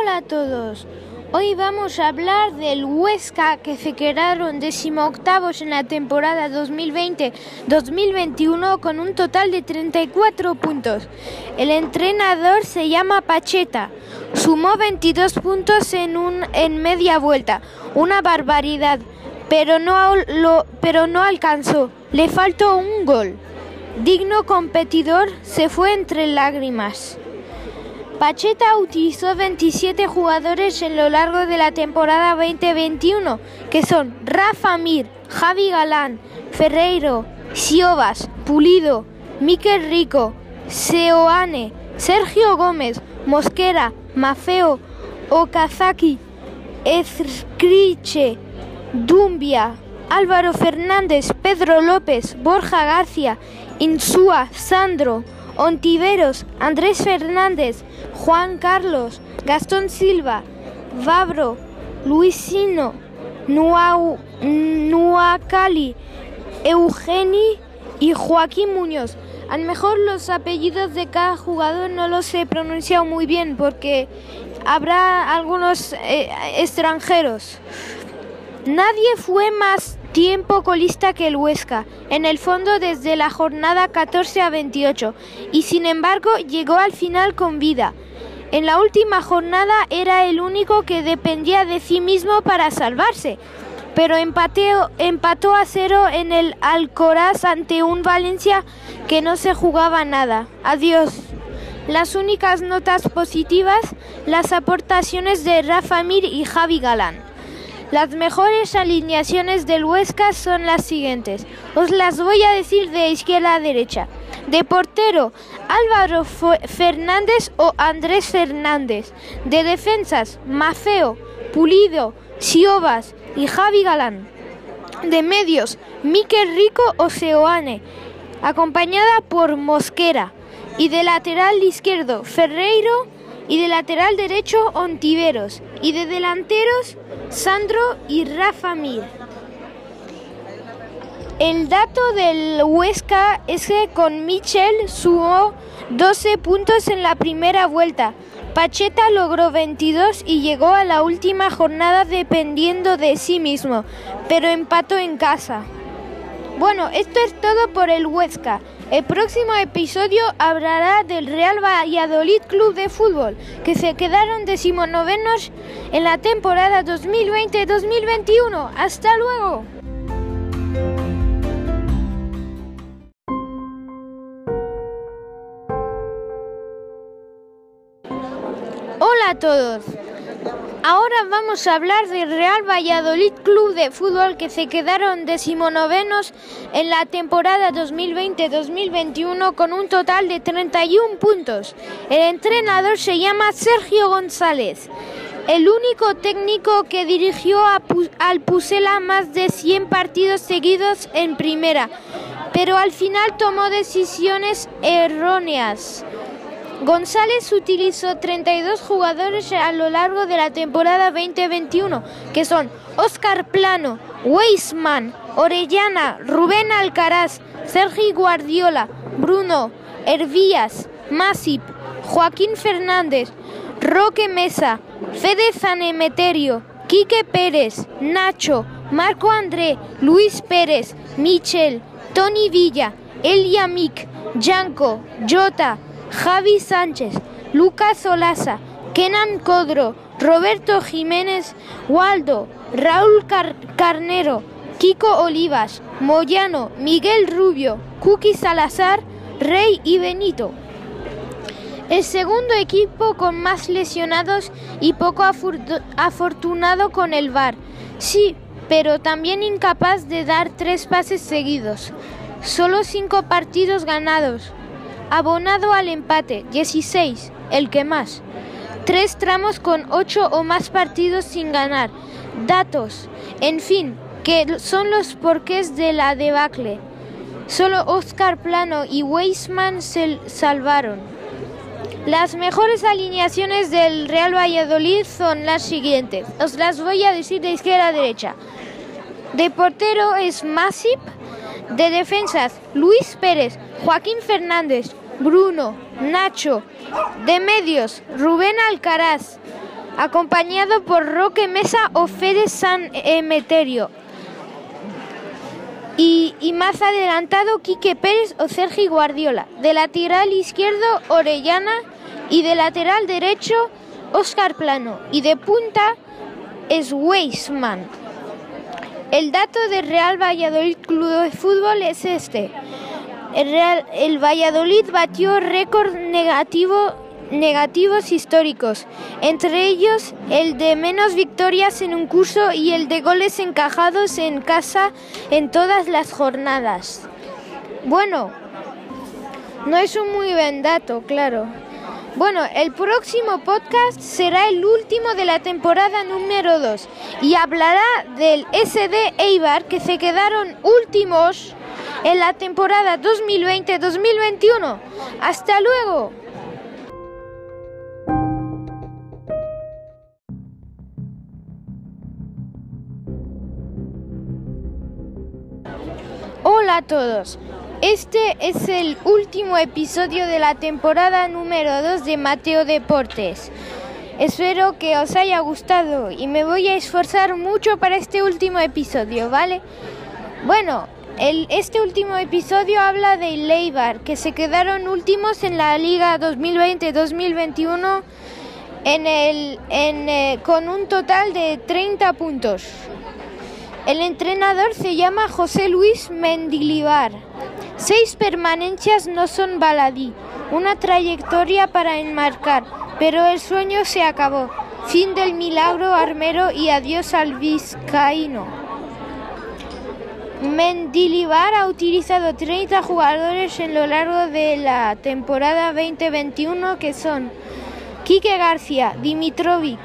Hola a todos. Hoy vamos a hablar del Huesca que se quedaron decimoctavos en la temporada 2020-2021 con un total de 34 puntos. El entrenador se llama Pacheta. Sumó 22 puntos en, un, en media vuelta, una barbaridad, pero no, lo, pero no alcanzó. Le faltó un gol. Digno competidor se fue entre lágrimas. Pacheta utilizó 27 jugadores en lo largo de la temporada 2021, que son Rafa Mir, Javi Galán, Ferreiro, Siobas, Pulido, Miquel Rico, Seoane, Sergio Gómez, Mosquera, Mafeo, Okazaki, Ezcriche, Dumbia, Álvaro Fernández, Pedro López, Borja García, Insúa, Sandro, Ontiveros, Andrés Fernández, Juan Carlos, Gastón Silva, Vabro, Luisino, Nuacali, Eugeni y Joaquín Muñoz. A lo mejor los apellidos de cada jugador no los he pronunciado muy bien porque habrá algunos eh, extranjeros. Nadie fue más tiempo colista que el Huesca, en el fondo desde la jornada 14 a 28, y sin embargo llegó al final con vida. En la última jornada era el único que dependía de sí mismo para salvarse, pero empató a cero en el Alcoraz ante un Valencia que no se jugaba nada. Adiós. Las únicas notas positivas, las aportaciones de Rafa Mir y Javi Galán. Las mejores alineaciones del Huesca son las siguientes. Os las voy a decir de izquierda a derecha. De portero, Álvaro Fernández o Andrés Fernández. De defensas, Mafeo, Pulido, Siobas y Javi Galán. De medios, Miquel Rico o Seoane, acompañada por Mosquera. Y de lateral izquierdo, Ferreiro y de lateral derecho Ontiveros y de delanteros Sandro y Rafa Mir. El dato del Huesca es que con Michel sumó 12 puntos en la primera vuelta. Pacheta logró 22 y llegó a la última jornada dependiendo de sí mismo, pero empató en casa. Bueno, esto es todo por el Huesca. El próximo episodio hablará del Real Valladolid Club de Fútbol, que se quedaron decimonovenos en la temporada 2020-2021. ¡Hasta luego! Hola a todos. Ahora vamos a hablar del Real Valladolid Club de Fútbol que se quedaron decimonovenos en la temporada 2020-2021 con un total de 31 puntos. El entrenador se llama Sergio González, el único técnico que dirigió al Pusela más de 100 partidos seguidos en primera, pero al final tomó decisiones erróneas. González utilizó 32 jugadores a lo largo de la temporada 2021, que son Oscar Plano, Weisman, Orellana, Rubén Alcaraz, Sergi Guardiola, Bruno, Hervías, Masip, Joaquín Fernández, Roque Mesa, Fede Zanemeterio, Quique Pérez, Nacho, Marco André, Luis Pérez, Michel, Tony Villa, Elia Mick, Yanko, Jota, Javi Sánchez, Lucas Solaza, Kenan Codro, Roberto Jiménez, Waldo, Raúl Carnero, Kiko Olivas, Moyano, Miguel Rubio, Cookie Salazar, Rey y Benito. El segundo equipo con más lesionados y poco afortunado con el VAR. Sí, pero también incapaz de dar tres pases seguidos. Solo cinco partidos ganados. Abonado al empate, 16, el que más. Tres tramos con ocho o más partidos sin ganar. Datos, en fin, que son los porqués de la debacle. Solo Oscar Plano y Weisman se salvaron. Las mejores alineaciones del Real Valladolid son las siguientes. Os las voy a decir de izquierda a derecha. De portero es Masip. De defensas, Luis Pérez, Joaquín Fernández, Bruno, Nacho. De medios, Rubén Alcaraz, acompañado por Roque Mesa o Fede San Emeterio. Y, más adelantado Quique Pérez o Sergi Guardiola. De lateral izquierdo Orellana y de lateral derecho Oscar Plano. Y de punta es. El dato del Real Valladolid Club de Fútbol es este. El, Real, el Valladolid batió récord negativo negativos históricos, entre ellos el de menos victorias en un curso y el de goles encajados en casa en todas las jornadas. Bueno, no es un muy buen dato, claro. Bueno, el próximo podcast será el último de la temporada número 2 y hablará del SD Eibar que se quedaron últimos en la temporada 2020-2021. Hasta luego. Hola a todos. Este es el último episodio de la temporada número 2 de Mateo Deportes. Espero que os haya gustado y me voy a esforzar mucho para este último episodio, ¿vale? Bueno, este último episodio habla de Leibar, que se quedaron últimos en la Liga 2020-2021 en el, en, eh, con un total de 30 puntos. El entrenador se llama José Luis Mendilibar. Seis permanencias no son baladí, una trayectoria para enmarcar, pero el sueño se acabó. Fin del milagro armero y adiós al vizcaíno. Mendilibar ha utilizado 30 jugadores en lo largo de la temporada 2021 que son Quique García, Dimitrovic,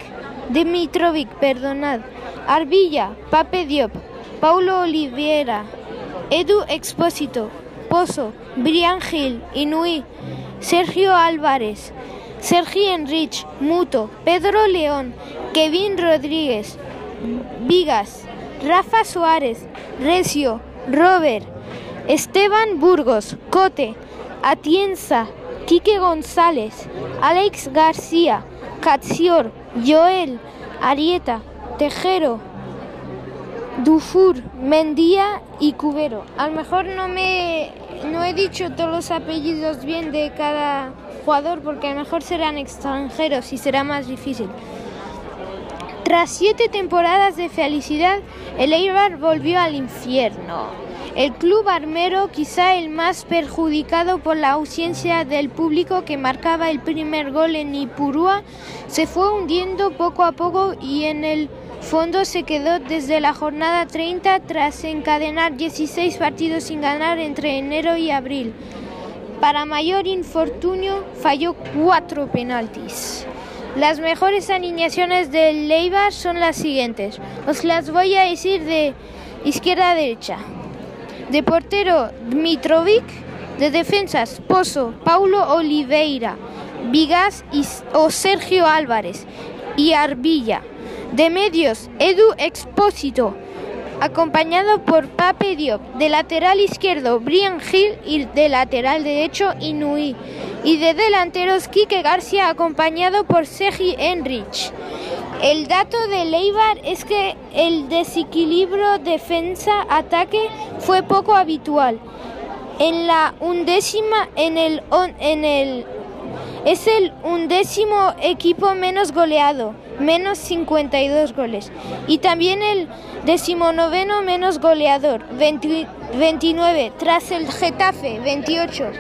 Dimitrovic, perdonad, Arbilla, Pape Diop, Paulo Oliveira, Edu Expósito, Pozo, Brian Gil, Inui, Sergio Álvarez, Sergi Enrich, Muto, Pedro León, Kevin Rodríguez, Vigas, Rafa Suárez, Recio, Robert, Esteban Burgos, Cote, Atienza, Quique González, Alex García, Catsior, Joel, Arieta, Tejero, Dufour, Mendía y Cubero. A lo mejor no me no he dicho todos los apellidos bien de cada jugador porque a lo mejor serán extranjeros y será más difícil. Tras siete temporadas de felicidad, el Eibar volvió al infierno. El club armero, quizá el más perjudicado por la ausencia del público que marcaba el primer gol en Ipurúa, se fue hundiendo poco a poco y en el fondo se quedó desde la jornada 30 tras encadenar 16 partidos sin ganar entre enero y abril. Para mayor infortunio, falló cuatro penaltis. Las mejores alineaciones del Leibar son las siguientes. Os las voy a decir de izquierda a derecha. De portero, Dmitrovic. De defensas, Pozo, Paulo Oliveira, Vigas y, o Sergio Álvarez y Arbilla. De medios, Edu Expósito, acompañado por Pape Diop. De lateral izquierdo, Brian Hill y de lateral derecho, Inui. Y de delanteros, Quique García, acompañado por Sergi Enrich. El dato de Leibar es que el desequilibrio defensa-ataque fue poco habitual. En la undécima, en el, en el es el undécimo equipo menos goleado, menos 52 goles. Y también el decimonoveno menos goleador, 29, tras el Getafe, 28.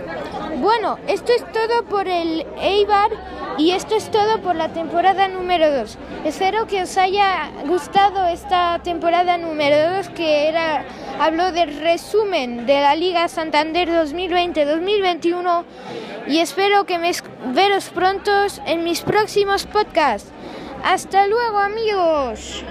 Bueno, esto es todo por el Eibar y esto es todo por la temporada número 2. Espero que os haya gustado esta temporada número 2 que era habló del resumen de la Liga Santander 2020-2021 y espero que me veros pronto en mis próximos podcasts. Hasta luego amigos.